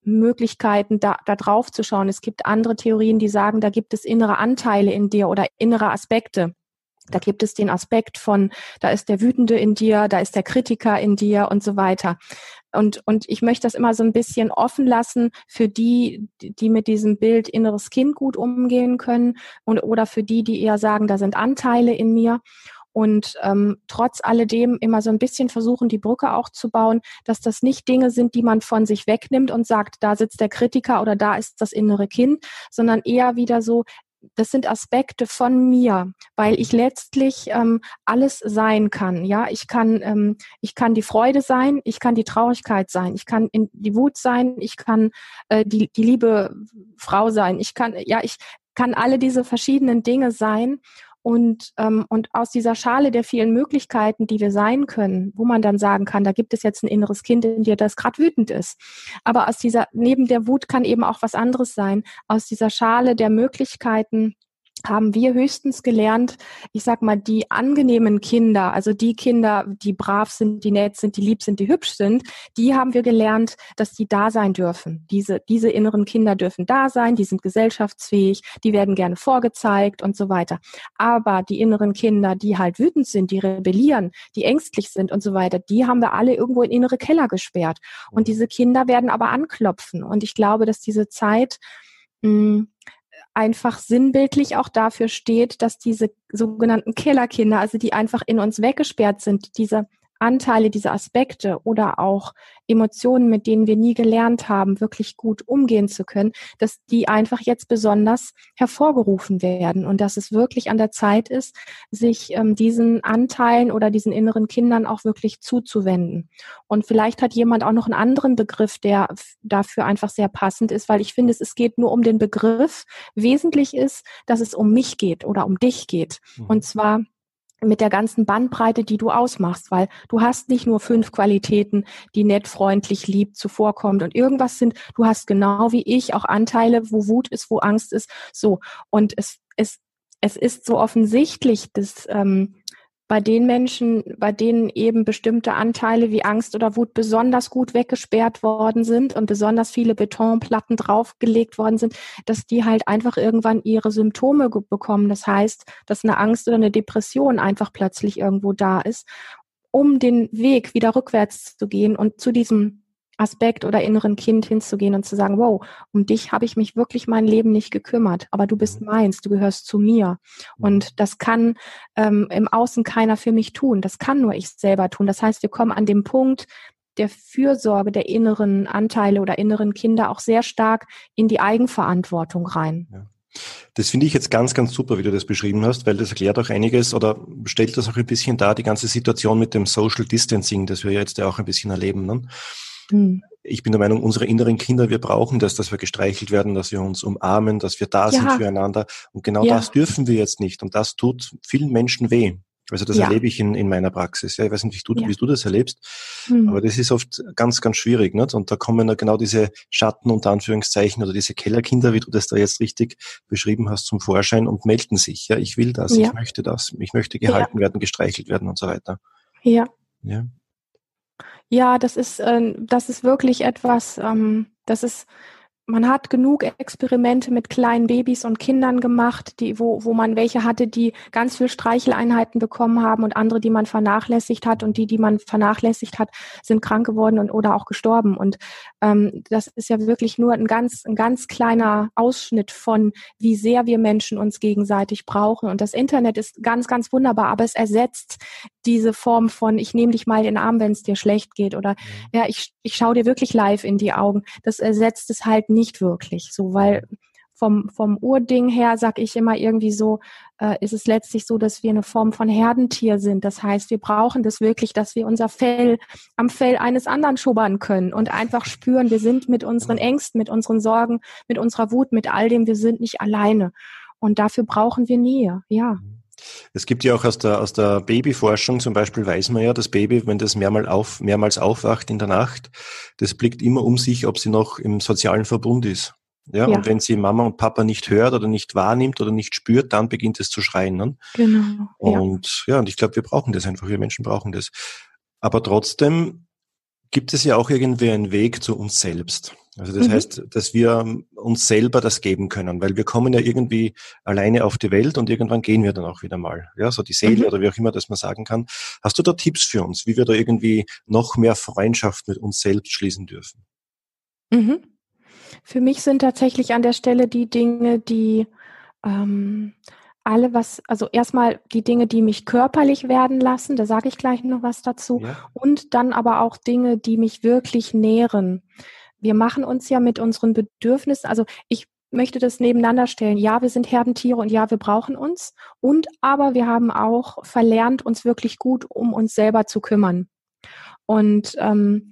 Möglichkeiten, da, da drauf zu schauen. Es gibt andere Theorien, die sagen, da gibt es innere Anteile in dir oder innere Aspekte. Da gibt es den Aspekt von, da ist der Wütende in dir, da ist der Kritiker in dir und so weiter. Und, und ich möchte das immer so ein bisschen offen lassen für die, die mit diesem Bild inneres Kind gut umgehen können und, oder für die, die eher sagen, da sind Anteile in mir und ähm, trotz alledem immer so ein bisschen versuchen, die Brücke auch zu bauen, dass das nicht Dinge sind, die man von sich wegnimmt und sagt, da sitzt der Kritiker oder da ist das innere Kind, sondern eher wieder so, das sind Aspekte von mir, weil ich letztlich ähm, alles sein kann. Ja, ich kann, ähm, ich kann die Freude sein, ich kann die Traurigkeit sein, ich kann in die Wut sein, ich kann äh, die, die liebe Frau sein, ich kann, ja, ich kann alle diese verschiedenen Dinge sein und, ähm, und aus dieser Schale der vielen Möglichkeiten, die wir sein können, wo man dann sagen kann, da gibt es jetzt ein inneres Kind in dir, das gerade wütend ist. Aber aus dieser, neben der Wut kann eben auch was anderes sein. Aus dieser Schale der Möglichkeiten, haben wir höchstens gelernt, ich sag mal, die angenehmen Kinder, also die Kinder, die brav sind, die nett sind, die lieb sind, die hübsch sind, die haben wir gelernt, dass die da sein dürfen. Diese, diese inneren Kinder dürfen da sein, die sind gesellschaftsfähig, die werden gerne vorgezeigt und so weiter. Aber die inneren Kinder, die halt wütend sind, die rebellieren, die ängstlich sind und so weiter, die haben wir alle irgendwo in innere Keller gesperrt. Und diese Kinder werden aber anklopfen. Und ich glaube, dass diese Zeit, mh, hm, einfach sinnbildlich auch dafür steht, dass diese sogenannten Killerkinder, also die einfach in uns weggesperrt sind, diese Anteile, diese Aspekte oder auch Emotionen, mit denen wir nie gelernt haben, wirklich gut umgehen zu können, dass die einfach jetzt besonders hervorgerufen werden und dass es wirklich an der Zeit ist, sich ähm, diesen Anteilen oder diesen inneren Kindern auch wirklich zuzuwenden. Und vielleicht hat jemand auch noch einen anderen Begriff, der dafür einfach sehr passend ist, weil ich finde, es, es geht nur um den Begriff. Wesentlich ist, dass es um mich geht oder um dich geht. Mhm. Und zwar mit der ganzen Bandbreite, die du ausmachst, weil du hast nicht nur fünf Qualitäten, die nett, freundlich, lieb, zuvorkommt und irgendwas sind, du hast genau wie ich auch Anteile, wo Wut ist, wo Angst ist, so. Und es, es es ist so offensichtlich, dass ähm, bei den Menschen, bei denen eben bestimmte Anteile wie Angst oder Wut besonders gut weggesperrt worden sind und besonders viele Betonplatten draufgelegt worden sind, dass die halt einfach irgendwann ihre Symptome bekommen. Das heißt, dass eine Angst oder eine Depression einfach plötzlich irgendwo da ist, um den Weg wieder rückwärts zu gehen und zu diesem Aspekt oder inneren Kind hinzugehen und zu sagen, wow, um dich habe ich mich wirklich mein Leben nicht gekümmert, aber du bist mhm. meins, du gehörst zu mir. Mhm. Und das kann ähm, im Außen keiner für mich tun. Das kann nur ich selber tun. Das heißt, wir kommen an dem Punkt der Fürsorge der inneren Anteile oder inneren Kinder auch sehr stark in die Eigenverantwortung rein. Ja. Das finde ich jetzt ganz, ganz super, wie du das beschrieben hast, weil das erklärt auch einiges oder stellt das auch ein bisschen dar, die ganze Situation mit dem Social Distancing, das wir jetzt ja auch ein bisschen erleben. Ne? Mhm. Ich bin der Meinung, unsere inneren Kinder, wir brauchen das, dass wir gestreichelt werden, dass wir uns umarmen, dass wir da ja. sind füreinander. Und genau ja. das dürfen wir jetzt nicht. Und das tut vielen Menschen weh. Also das ja. erlebe ich in, in meiner Praxis. Ja, ich weiß nicht, wie du, ja. wie du das erlebst, mhm. aber das ist oft ganz, ganz schwierig. Nicht? Und da kommen dann genau diese Schatten unter Anführungszeichen oder diese Kellerkinder, wie du das da jetzt richtig beschrieben hast, zum Vorschein und melden sich. Ja, ich will das, ja. ich möchte das, ich möchte gehalten werden, gestreichelt werden und so weiter. Ja. Ja. Ja, das ist, äh, das ist wirklich etwas, ähm, das ist man hat genug Experimente mit kleinen Babys und Kindern gemacht, die, wo, wo man welche hatte, die ganz viel Streicheleinheiten bekommen haben und andere, die man vernachlässigt hat und die, die man vernachlässigt hat, sind krank geworden und oder auch gestorben. Und ähm, das ist ja wirklich nur ein ganz, ein ganz kleiner Ausschnitt von, wie sehr wir Menschen uns gegenseitig brauchen. Und das Internet ist ganz, ganz wunderbar, aber es ersetzt diese Form von, ich nehme dich mal in den Arm, wenn es dir schlecht geht oder mhm. ja, ich, ich schaue dir wirklich live in die Augen. Das ersetzt es halt nicht wirklich, so weil vom, vom Urding her, sag ich immer irgendwie so, äh, ist es letztlich so, dass wir eine Form von Herdentier sind. Das heißt, wir brauchen das wirklich, dass wir unser Fell am Fell eines anderen schubbern können und einfach spüren, wir sind mit unseren Ängsten, mit unseren Sorgen, mit unserer Wut, mit all dem, wir sind nicht alleine. Und dafür brauchen wir Nähe, ja. Mhm. Es gibt ja auch aus der, aus der Babyforschung zum Beispiel weiß man ja, das Baby, wenn das mehrmals, auf, mehrmals aufwacht in der Nacht, das blickt immer um sich, ob sie noch im sozialen Verbund ist. Ja, ja, und wenn sie Mama und Papa nicht hört oder nicht wahrnimmt oder nicht spürt, dann beginnt es zu schreien. Ne? Genau. Und ja, ja und ich glaube, wir brauchen das einfach. Wir Menschen brauchen das. Aber trotzdem gibt es ja auch irgendwie einen Weg zu uns selbst. Also das mhm. heißt, dass wir uns selber das geben können, weil wir kommen ja irgendwie alleine auf die Welt und irgendwann gehen wir dann auch wieder mal. Ja, so die Seele mhm. oder wie auch immer das man sagen kann. Hast du da Tipps für uns, wie wir da irgendwie noch mehr Freundschaft mit uns selbst schließen dürfen? Mhm. Für mich sind tatsächlich an der Stelle die Dinge, die ähm, alle was, also erstmal die Dinge, die mich körperlich werden lassen, da sage ich gleich noch was dazu, ja. und dann aber auch Dinge, die mich wirklich nähren. Wir machen uns ja mit unseren Bedürfnissen, also ich möchte das nebeneinander stellen. Ja, wir sind Herdentiere und ja, wir brauchen uns. Und aber wir haben auch verlernt, uns wirklich gut um uns selber zu kümmern. Und ähm,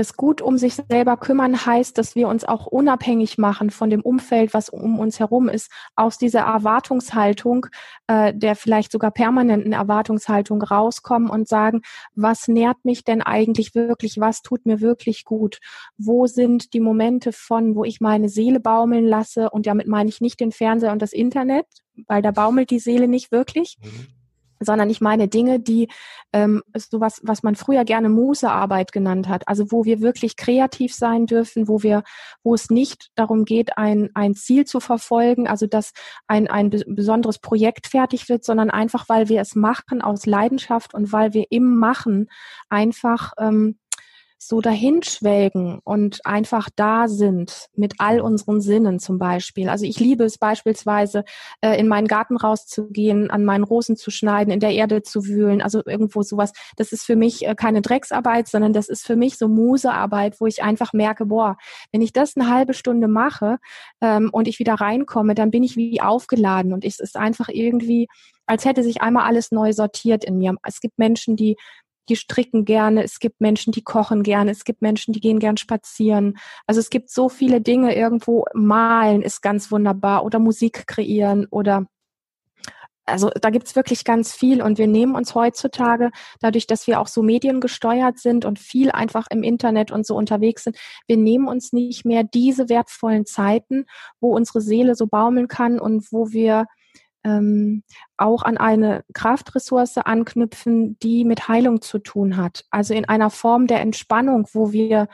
das gut um sich selber kümmern heißt, dass wir uns auch unabhängig machen von dem Umfeld, was um uns herum ist, aus dieser Erwartungshaltung, äh, der vielleicht sogar permanenten Erwartungshaltung rauskommen und sagen, was nährt mich denn eigentlich wirklich, was tut mir wirklich gut, wo sind die Momente von, wo ich meine Seele baumeln lasse? Und damit meine ich nicht den Fernseher und das Internet, weil da baumelt die Seele nicht wirklich. Mhm sondern ich meine Dinge, die ähm, sowas, was man früher gerne Musearbeit genannt hat, also wo wir wirklich kreativ sein dürfen, wo wir, wo es nicht darum geht, ein, ein Ziel zu verfolgen, also dass ein, ein besonderes Projekt fertig wird, sondern einfach, weil wir es machen aus Leidenschaft und weil wir im Machen einfach ähm, so dahinschwelgen und einfach da sind mit all unseren Sinnen zum Beispiel. Also ich liebe es beispielsweise, äh, in meinen Garten rauszugehen, an meinen Rosen zu schneiden, in der Erde zu wühlen, also irgendwo sowas. Das ist für mich äh, keine Drecksarbeit, sondern das ist für mich so Musearbeit, wo ich einfach merke, boah, wenn ich das eine halbe Stunde mache ähm, und ich wieder reinkomme, dann bin ich wie aufgeladen und es ist einfach irgendwie als hätte sich einmal alles neu sortiert in mir. Es gibt Menschen, die die stricken gerne, es gibt Menschen, die kochen gerne, es gibt Menschen, die gehen gern spazieren. Also es gibt so viele Dinge irgendwo. Malen ist ganz wunderbar oder Musik kreieren oder also da gibt's wirklich ganz viel und wir nehmen uns heutzutage, dadurch, dass wir auch so mediengesteuert sind und viel einfach im Internet und so unterwegs sind, wir nehmen uns nicht mehr diese wertvollen Zeiten, wo unsere Seele so baumeln kann und wo wir ähm, auch an eine Kraftressource anknüpfen, die mit Heilung zu tun hat. Also in einer Form der Entspannung, wo wir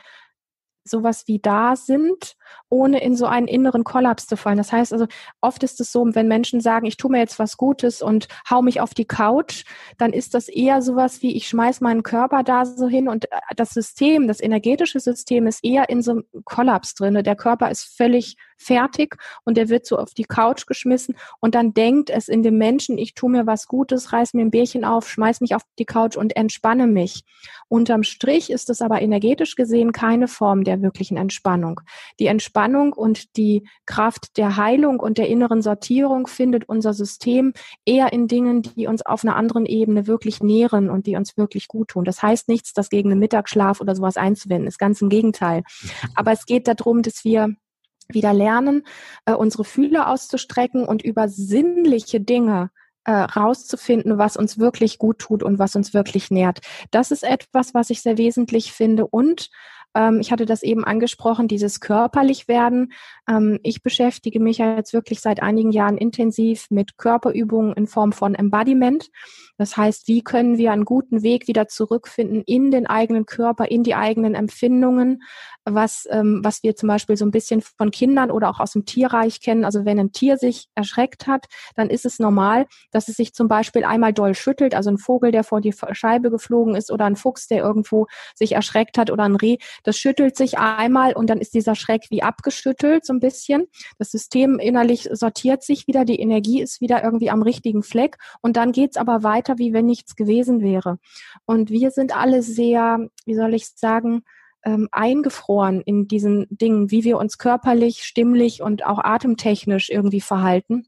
sowas wie da sind, ohne in so einen inneren Kollaps zu fallen. Das heißt also, oft ist es so, wenn Menschen sagen, ich tue mir jetzt was Gutes und hau mich auf die Couch, dann ist das eher sowas wie, ich schmeiß meinen Körper da so hin und äh, das System, das energetische System ist eher in so einem Kollaps drin. Der Körper ist völlig fertig und der wird so auf die Couch geschmissen und dann denkt es in dem Menschen, ich tue mir was Gutes, reiß mir ein Bärchen auf, schmeiß mich auf die Couch und entspanne mich. Unterm Strich ist es aber energetisch gesehen keine Form der wirklichen Entspannung. Die Entspannung und die Kraft der Heilung und der inneren Sortierung findet unser System eher in Dingen, die uns auf einer anderen Ebene wirklich nähren und die uns wirklich gut tun. Das heißt nichts, das gegen einen Mittagsschlaf oder sowas einzuwenden, ist ganz im Gegenteil. [LAUGHS] Aber es geht darum, dass wir wieder lernen, äh, unsere Fühler auszustrecken und über sinnliche Dinge äh, rauszufinden, was uns wirklich gut tut und was uns wirklich nährt. Das ist etwas, was ich sehr wesentlich finde und ähm, ich hatte das eben angesprochen, dieses körperlich werden. Ähm, ich beschäftige mich ja jetzt wirklich seit einigen Jahren intensiv mit Körperübungen in Form von Embodiment. Das heißt, wie können wir einen guten Weg wieder zurückfinden in den eigenen Körper, in die eigenen Empfindungen, was, ähm, was wir zum Beispiel so ein bisschen von Kindern oder auch aus dem Tierreich kennen. Also wenn ein Tier sich erschreckt hat, dann ist es normal, dass es sich zum Beispiel einmal doll schüttelt, also ein Vogel, der vor die Scheibe geflogen ist oder ein Fuchs, der irgendwo sich erschreckt hat oder ein Reh, das schüttelt sich einmal und dann ist dieser Schreck wie abgeschüttelt so ein bisschen. Das System innerlich sortiert sich wieder, die Energie ist wieder irgendwie am richtigen Fleck und dann geht's aber weiter, wie wenn nichts gewesen wäre. Und wir sind alle sehr, wie soll ich sagen, ähm, eingefroren in diesen Dingen, wie wir uns körperlich, stimmlich und auch atemtechnisch irgendwie verhalten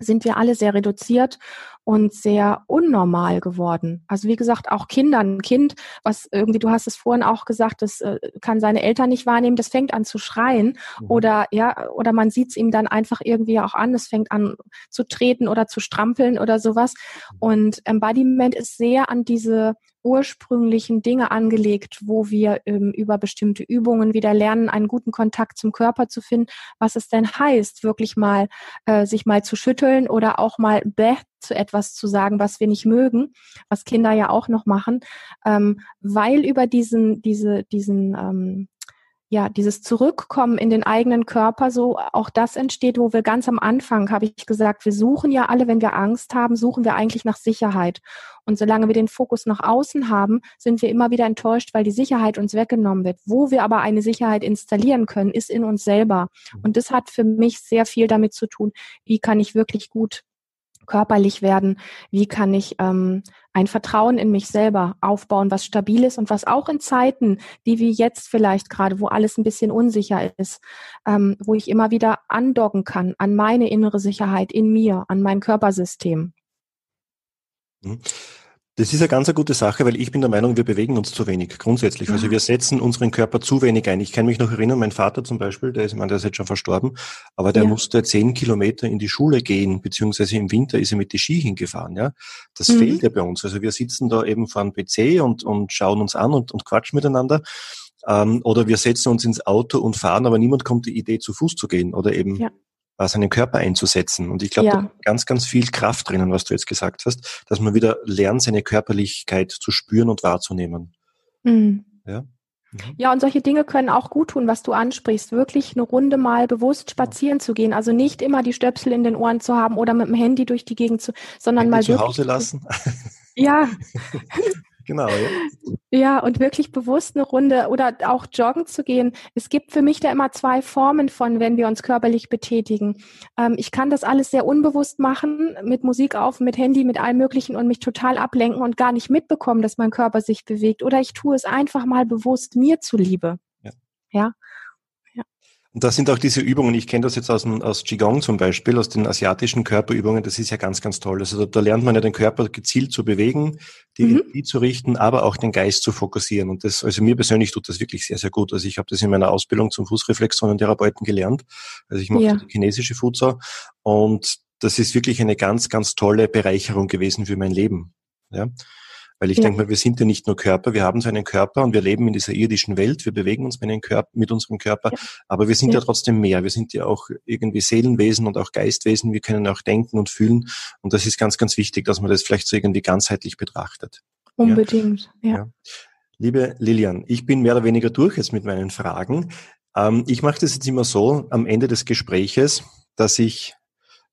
sind wir alle sehr reduziert und sehr unnormal geworden. Also wie gesagt, auch Kinder, ein Kind, was irgendwie, du hast es vorhin auch gesagt, das äh, kann seine Eltern nicht wahrnehmen, das fängt an zu schreien mhm. oder ja, oder man sieht es ihm dann einfach irgendwie auch an, es fängt an zu treten oder zu strampeln oder sowas. Mhm. Und Embodiment ist sehr an diese ursprünglichen Dinge angelegt, wo wir ähm, über bestimmte Übungen wieder lernen, einen guten Kontakt zum Körper zu finden, was es denn heißt, wirklich mal äh, sich mal zu schütteln oder auch mal bäh zu etwas zu sagen, was wir nicht mögen, was Kinder ja auch noch machen, ähm, weil über diesen, diese, diesen ähm, ja, dieses Zurückkommen in den eigenen Körper, so auch das entsteht, wo wir ganz am Anfang, habe ich gesagt, wir suchen ja alle, wenn wir Angst haben, suchen wir eigentlich nach Sicherheit. Und solange wir den Fokus nach außen haben, sind wir immer wieder enttäuscht, weil die Sicherheit uns weggenommen wird. Wo wir aber eine Sicherheit installieren können, ist in uns selber. Und das hat für mich sehr viel damit zu tun, wie kann ich wirklich gut körperlich werden? Wie kann ich ähm, ein Vertrauen in mich selber aufbauen, was stabil ist und was auch in Zeiten, die wie jetzt vielleicht gerade, wo alles ein bisschen unsicher ist, ähm, wo ich immer wieder andocken kann an meine innere Sicherheit in mir, an mein Körpersystem. Mhm. Das ist eine ganz eine gute Sache, weil ich bin der Meinung, wir bewegen uns zu wenig grundsätzlich. Also wir setzen unseren Körper zu wenig ein. Ich kann mich noch erinnern, mein Vater zum Beispiel, der ist, ich meine, der ist jetzt schon verstorben, aber der ja. musste zehn Kilometer in die Schule gehen, beziehungsweise im Winter ist er mit die Ski hingefahren. Ja, das mhm. fehlt ja bei uns. Also wir sitzen da eben vor einem PC und, und schauen uns an und, und quatschen miteinander. Ähm, oder wir setzen uns ins Auto und fahren, aber niemand kommt die Idee, zu Fuß zu gehen oder eben ja seinen Körper einzusetzen. Und ich glaube, ja. da ganz, ganz viel Kraft drinnen, was du jetzt gesagt hast, dass man wieder lernt, seine Körperlichkeit zu spüren und wahrzunehmen. Mhm. Ja. Mhm. Ja, und solche Dinge können auch gut tun, was du ansprichst. Wirklich eine Runde mal bewusst spazieren zu gehen. Also nicht immer die Stöpsel in den Ohren zu haben oder mit dem Handy durch die Gegend zu, sondern Handy mal zu Hause lassen. Ja, [LAUGHS] Genau, ja. Ja, und wirklich bewusst eine Runde oder auch joggen zu gehen. Es gibt für mich da immer zwei Formen von, wenn wir uns körperlich betätigen. Ähm, ich kann das alles sehr unbewusst machen, mit Musik auf, mit Handy, mit allem Möglichen und mich total ablenken und gar nicht mitbekommen, dass mein Körper sich bewegt. Oder ich tue es einfach mal bewusst mir zuliebe. Ja. ja? Und das sind auch diese Übungen, ich kenne das jetzt aus, aus Qigong zum Beispiel, aus den asiatischen Körperübungen, das ist ja ganz, ganz toll. Also da, da lernt man ja den Körper gezielt zu bewegen, die mhm. Energie zu richten, aber auch den Geist zu fokussieren. Und das, also mir persönlich tut das wirklich sehr, sehr gut. Also ich habe das in meiner Ausbildung zum Fußreflexzonentherapeuten gelernt. Also ich mache ja. die chinesische Futsal und das ist wirklich eine ganz, ganz tolle Bereicherung gewesen für mein Leben. Ja. Weil ich ja. denke mal, wir sind ja nicht nur Körper, wir haben so einen Körper und wir leben in dieser irdischen Welt, wir bewegen uns mit, Körper, mit unserem Körper, ja. aber wir sind ja. ja trotzdem mehr. Wir sind ja auch irgendwie Seelenwesen und auch Geistwesen, wir können auch denken und fühlen und das ist ganz, ganz wichtig, dass man das vielleicht so irgendwie ganzheitlich betrachtet. Unbedingt, ja. Liebe Lilian, ich bin mehr oder weniger durch jetzt mit meinen Fragen. Ähm, ich mache das jetzt immer so am Ende des Gespräches, dass ich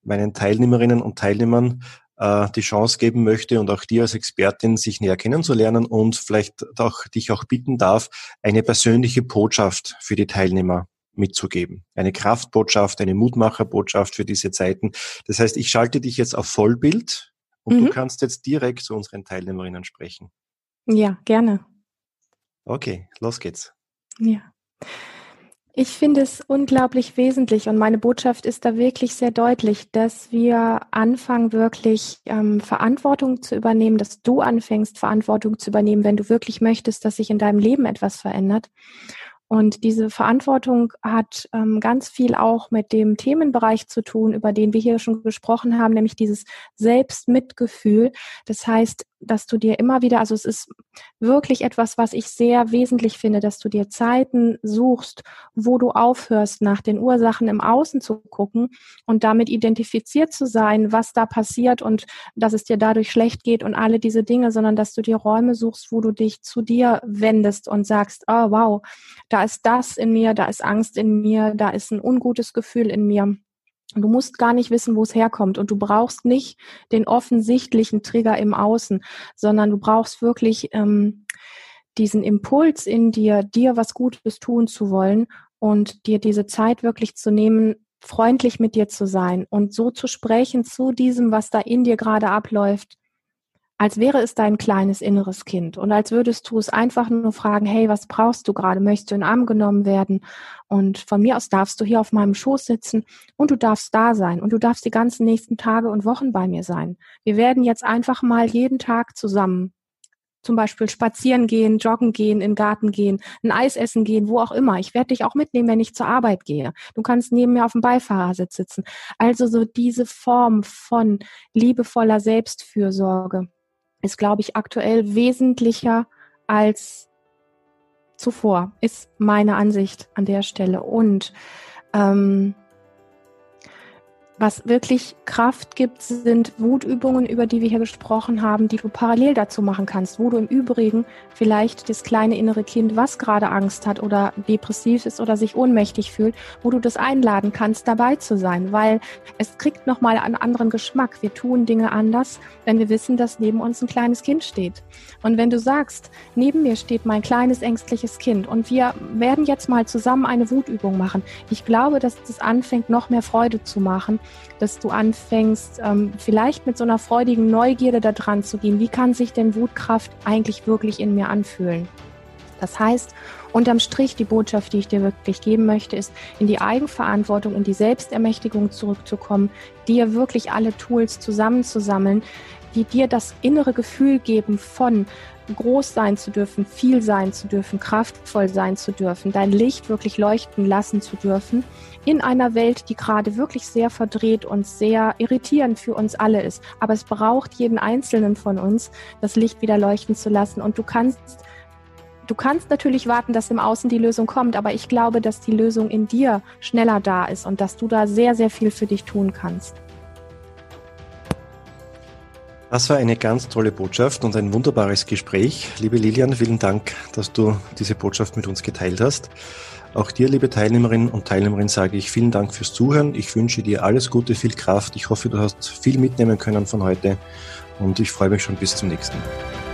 meinen Teilnehmerinnen und Teilnehmern äh, die Chance geben möchte und auch dir als Expertin sich näher kennenzulernen und vielleicht auch dich auch bitten darf, eine persönliche Botschaft für die Teilnehmer mitzugeben. Eine Kraftbotschaft, eine Mutmacherbotschaft für diese Zeiten. Das heißt, ich schalte dich jetzt auf Vollbild und mhm. du kannst jetzt direkt zu unseren Teilnehmerinnen sprechen. Ja, gerne. Okay, los geht's. Ja. Ich finde es unglaublich wesentlich und meine Botschaft ist da wirklich sehr deutlich, dass wir anfangen, wirklich ähm, Verantwortung zu übernehmen, dass du anfängst, Verantwortung zu übernehmen, wenn du wirklich möchtest, dass sich in deinem Leben etwas verändert. Und diese Verantwortung hat ähm, ganz viel auch mit dem Themenbereich zu tun, über den wir hier schon gesprochen haben, nämlich dieses Selbstmitgefühl. Das heißt, dass du dir immer wieder, also es ist wirklich etwas, was ich sehr wesentlich finde, dass du dir Zeiten suchst, wo du aufhörst, nach den Ursachen im Außen zu gucken und damit identifiziert zu sein, was da passiert und dass es dir dadurch schlecht geht und alle diese Dinge, sondern dass du dir Räume suchst, wo du dich zu dir wendest und sagst, oh wow, da ist das in mir, da ist Angst in mir, da ist ein ungutes Gefühl in mir. Du musst gar nicht wissen, wo es herkommt. Und du brauchst nicht den offensichtlichen Trigger im Außen, sondern du brauchst wirklich ähm, diesen Impuls in dir, dir was Gutes tun zu wollen und dir diese Zeit wirklich zu nehmen, freundlich mit dir zu sein und so zu sprechen zu diesem, was da in dir gerade abläuft, als wäre es dein kleines inneres Kind und als würdest du es einfach nur fragen, hey, was brauchst du gerade? Möchtest du in den Arm genommen werden? Und von mir aus darfst du hier auf meinem Schoß sitzen und du darfst da sein und du darfst die ganzen nächsten Tage und Wochen bei mir sein. Wir werden jetzt einfach mal jeden Tag zusammen zum Beispiel spazieren gehen, joggen gehen, in den Garten gehen, ein Eis essen gehen, wo auch immer. Ich werde dich auch mitnehmen, wenn ich zur Arbeit gehe. Du kannst neben mir auf dem Beifahrersitz sitzen. Also so diese Form von liebevoller Selbstfürsorge ist, glaube ich, aktuell wesentlicher als zuvor, ist meine Ansicht an der Stelle. Und ähm, was wirklich Kraft gibt, sind Wutübungen, über die wir hier gesprochen haben, die du parallel dazu machen kannst, wo du im Übrigen vielleicht das kleine innere Kind, was gerade Angst hat oder depressiv ist oder sich ohnmächtig fühlt, wo du das einladen kannst, dabei zu sein, weil es kriegt nochmal einen anderen Geschmack. Wir tun Dinge anders, wenn wir wissen, dass neben uns ein kleines Kind steht. Und wenn du sagst, neben mir steht mein kleines ängstliches Kind und wir werden jetzt mal zusammen eine Wutübung machen, ich glaube, dass das anfängt, noch mehr Freude zu machen dass du anfängst, ähm, vielleicht mit so einer freudigen Neugierde da dran zu gehen. Wie kann sich denn Wutkraft eigentlich wirklich in mir anfühlen? Das heißt, unterm Strich die Botschaft, die ich dir wirklich geben möchte, ist, in die Eigenverantwortung, in die Selbstermächtigung zurückzukommen, dir wirklich alle Tools zusammenzusammeln, die dir das innere Gefühl geben von groß sein zu dürfen, viel sein zu dürfen, kraftvoll sein zu dürfen, dein Licht wirklich leuchten lassen zu dürfen in einer Welt, die gerade wirklich sehr verdreht und sehr irritierend für uns alle ist. Aber es braucht jeden Einzelnen von uns, das Licht wieder leuchten zu lassen. Und du kannst Du kannst natürlich warten, dass im Außen die Lösung kommt, aber ich glaube, dass die Lösung in dir schneller da ist und dass du da sehr, sehr viel für dich tun kannst. Das war eine ganz tolle Botschaft und ein wunderbares Gespräch. Liebe Lilian, vielen Dank, dass du diese Botschaft mit uns geteilt hast. Auch dir, liebe Teilnehmerinnen und Teilnehmerin, sage ich vielen Dank fürs Zuhören. Ich wünsche dir alles Gute, viel Kraft. Ich hoffe, du hast viel mitnehmen können von heute und ich freue mich schon bis zum nächsten Mal.